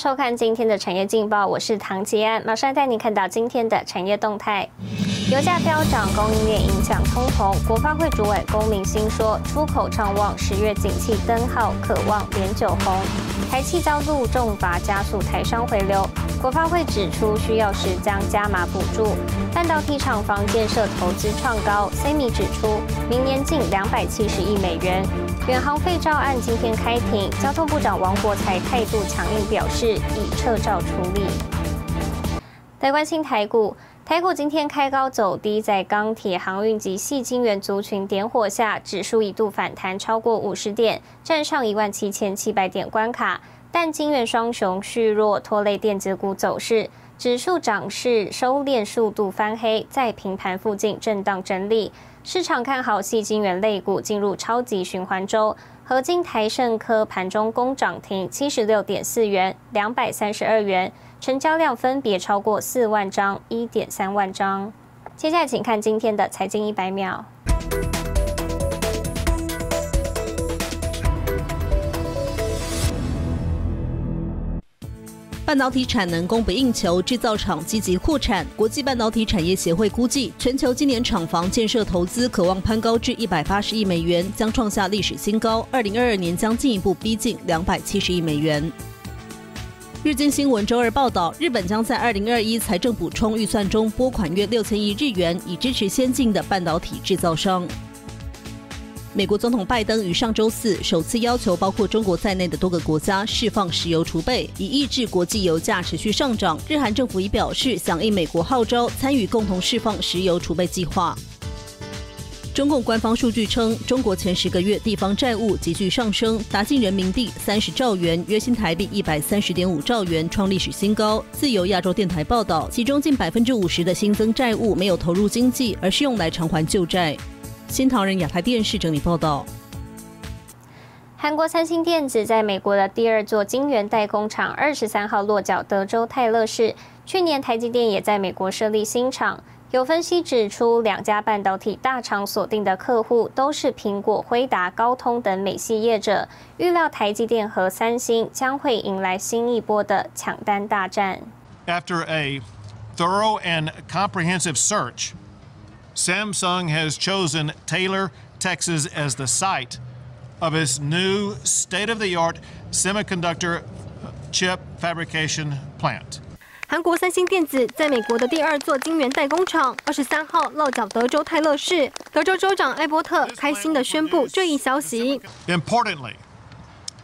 收看今天的产业劲报，我是唐吉安，马上带你看到今天的产业动态。油价飙涨，供应链影响通膨。国发会主委龚明鑫说，出口畅旺，十月景气灯号渴望连九红。台气遭路重罚，加速台商回流。国发会指出，需要时将加码补助。半导体厂房建设投资创高，Semi 指出，明年近两百七十亿美元。远航废照案今天开庭，交通部长王国才态度强硬，表示已撤照处理。来关心台股。台股今天开高走低，在钢铁、航运及细晶圆族群点火下，指数一度反弹超过五十点，站上一万七千七百点关卡。但金元双雄续弱，拖累电子股走势，指数涨势收敛速度翻黑，在平盘附近震荡整理。市场看好细金元类股进入超级循环周。合金台盛科盘中攻涨停七十六点四元，两百三十二元。成交量分别超过四万张、一点三万张。接下来，请看今天的财经一百秒。半导体产能供不应求，制造厂积极扩产。国际半导体产业协会估计，全球今年厂房建设投资可望攀高至一百八十亿美元，将创下历史新高。二零二二年将进一步逼近两百七十亿美元。日经新闻周二报道，日本将在二零二一财政补充预算中拨款约六千亿日元，以支持先进的半导体制造商。美国总统拜登于上周四首次要求包括中国在内的多个国家释放石油储备，以抑制国际油价持续上涨。日韩政府已表示响应美国号召，参与共同释放石油储备计划。中共官方数据称，中国前十个月地方债务急剧上升，达近人民币三十兆元，约新台币一百三十点五兆元，创历史新高。自由亚洲电台报道，其中近百分之五十的新增债务没有投入经济，而是用来偿还旧债。新唐人亚太电视整理报道。韩国三星电子在美国的第二座晶圆代工厂二十三号落脚德州泰勒市。去年台积电也在美国设立新厂。有分析指出，两家半导体大厂锁定的客户都是苹果、辉达、高通等美系业者，预料台积电和三星将会迎来新一波的抢单大战。After a thorough and comprehensive search, Samsung has chosen Taylor, Texas as the site of its new state-of-the-art semiconductor chip fabrication plant. 韩国三星电子在美国的第二座晶圆代工厂，二十三号落脚德州泰勒市。德州州长艾伯特开心地宣布这一消息。Importantly,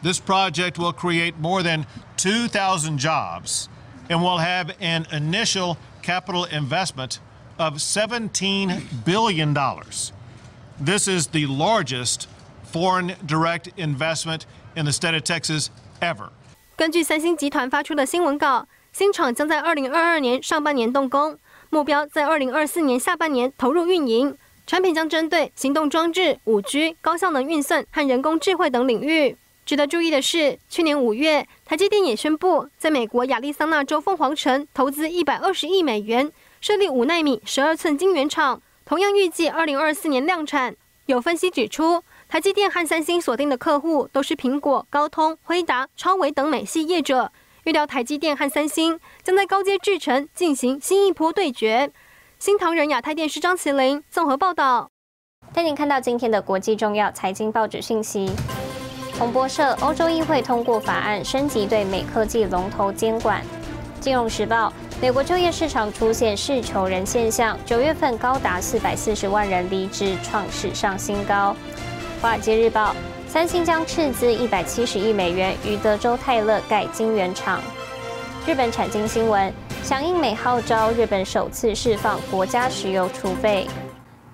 this project will create more than 2,000 jobs and will have an initial capital investment of 17 billion dollars. This is the largest foreign direct investment in the state of Texas ever. 根据三星集团发出的新闻稿。新厂将在二零二二年上半年动工，目标在二零二四年下半年投入运营。产品将针对行动装置、五 G、高效能运算和人工智慧等领域。值得注意的是，去年五月，台积电也宣布在美国亚利桑那州凤凰城投资一百二十亿美元，设立五纳米十二寸晶圆厂，同样预计二零二四年量产。有分析指出，台积电和三星锁定的客户都是苹果、高通、辉达、超维等美系业者。预料台积电和三星将在高阶制程进行新一波对决。新唐人亚太电视张麒麟综合报道。带您看到今天的国际重要财经报纸信息。彭博社：欧洲议会通过法案，升级对美科技龙头监管。金融时报：美国就业市场出现是求人现象，九月份高达四百四十万人离职，创史上新高。华尔街日报。三星将斥资一百七十亿美元于德州泰勒盖晶圆厂。日本产经新闻：响应美号召，日本首次释放国家石油储备。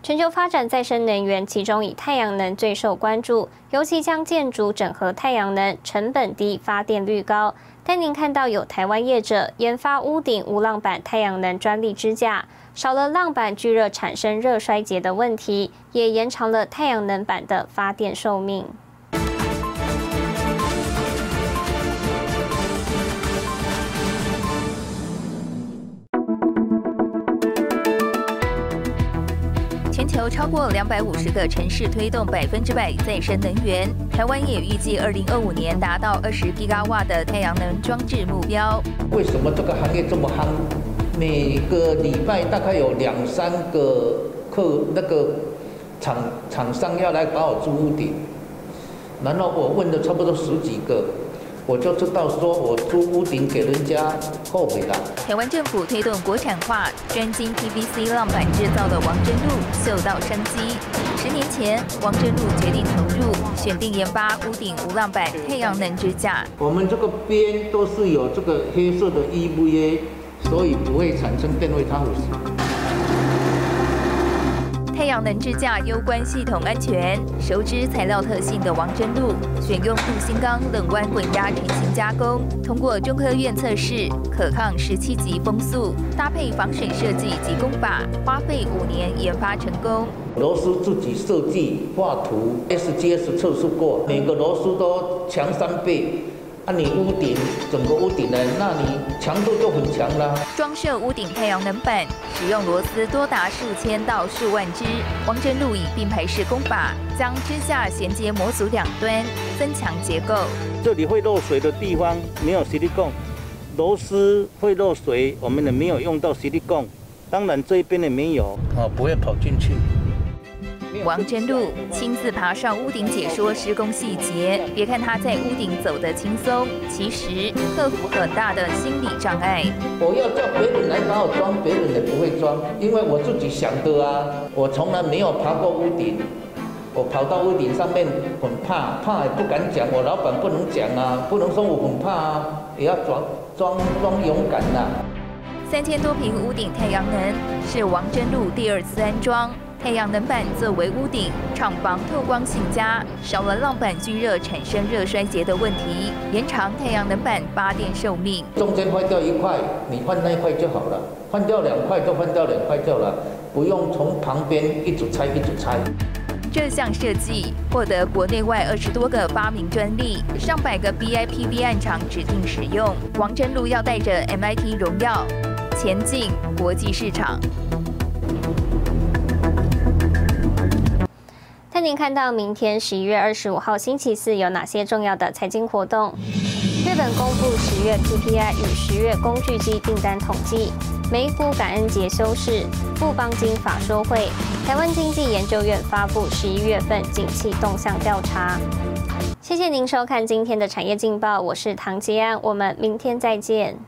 全球发展再生能源，其中以太阳能最受关注，尤其将建筑整合太阳能，成本低，发电率高。但您看到有台湾业者研发屋顶无浪板太阳能专利支架。少了浪板聚热产生热衰竭的问题，也延长了太阳能板的发电寿命。全球超过两百五十个城市推动百分之百再生能源，台湾也预计二零二五年达到二十吉瓦的太阳能装置目标。为什么这个行业这么夯？每个礼拜大概有两三个客那个厂厂商要来把我租屋顶，然后我问了差不多十几个。我就知道，说我租屋顶给人家后悔了。台湾政府推动国产化，专精 PVC 浪板制造的王真路嗅到商机。十年前，王真路决定投入，选定研发屋顶无浪板太阳能支架。我们这个边都是有这个黑色的 EVA，所以不会产生电位差腐太阳能支架攸关系统安全，熟知材料特性的王真路选用镀锌钢冷弯滚压成型加工，通过中科院测试，可抗十七级风速，搭配防水设计及工法，花费五年研发成功。螺丝自己设计画图，SGS 测试过，每个螺丝都强三倍。啊，你屋顶整个屋顶呢，那你强度就很强了。装设屋顶太阳能板，使用螺丝多达数千到数万只。王真路以并排式工法，将支架衔接模组两端，增强结构。这里会漏水的地方没有吸力泵，螺丝会漏水，我们也没有用到吸力泵。当然这一边也没有，啊，不会跑进去。王真路亲自爬上屋顶解说施工细节，别看他在屋顶走得轻松，其实克服很大的心理障碍。我要叫别人来帮我装，别人也不会装，因为我自己想的啊。我从来没有爬过屋顶，我跑到屋顶上面很怕，怕也不敢讲，我老板不能讲啊，不能说我很怕啊，也要装装装勇敢呐。三千多平屋顶太阳能是王真路第二次安装。太阳能板作为屋顶，厂房透光性佳，少了浪板聚热产生热衰竭的问题，延长太阳能板发电寿命。中间坏掉一块，你换那一块就好了；换掉两块就换掉两块就了，不用从旁边一组拆一组拆。这项设计获得国内外二十多个发明专利，上百个 BIPV 案厂指定使用。王真路要带着 MIT 荣耀前进国际市场。看您看到明天十一月二十五号星期四有哪些重要的财经活动？日本公布十月 PPI 与十月工具机订单统计。美股感恩节休市。富邦金法说会。台湾经济研究院发布十一月份景气动向调查。谢谢您收看今天的产业劲报，我是唐吉安，我们明天再见。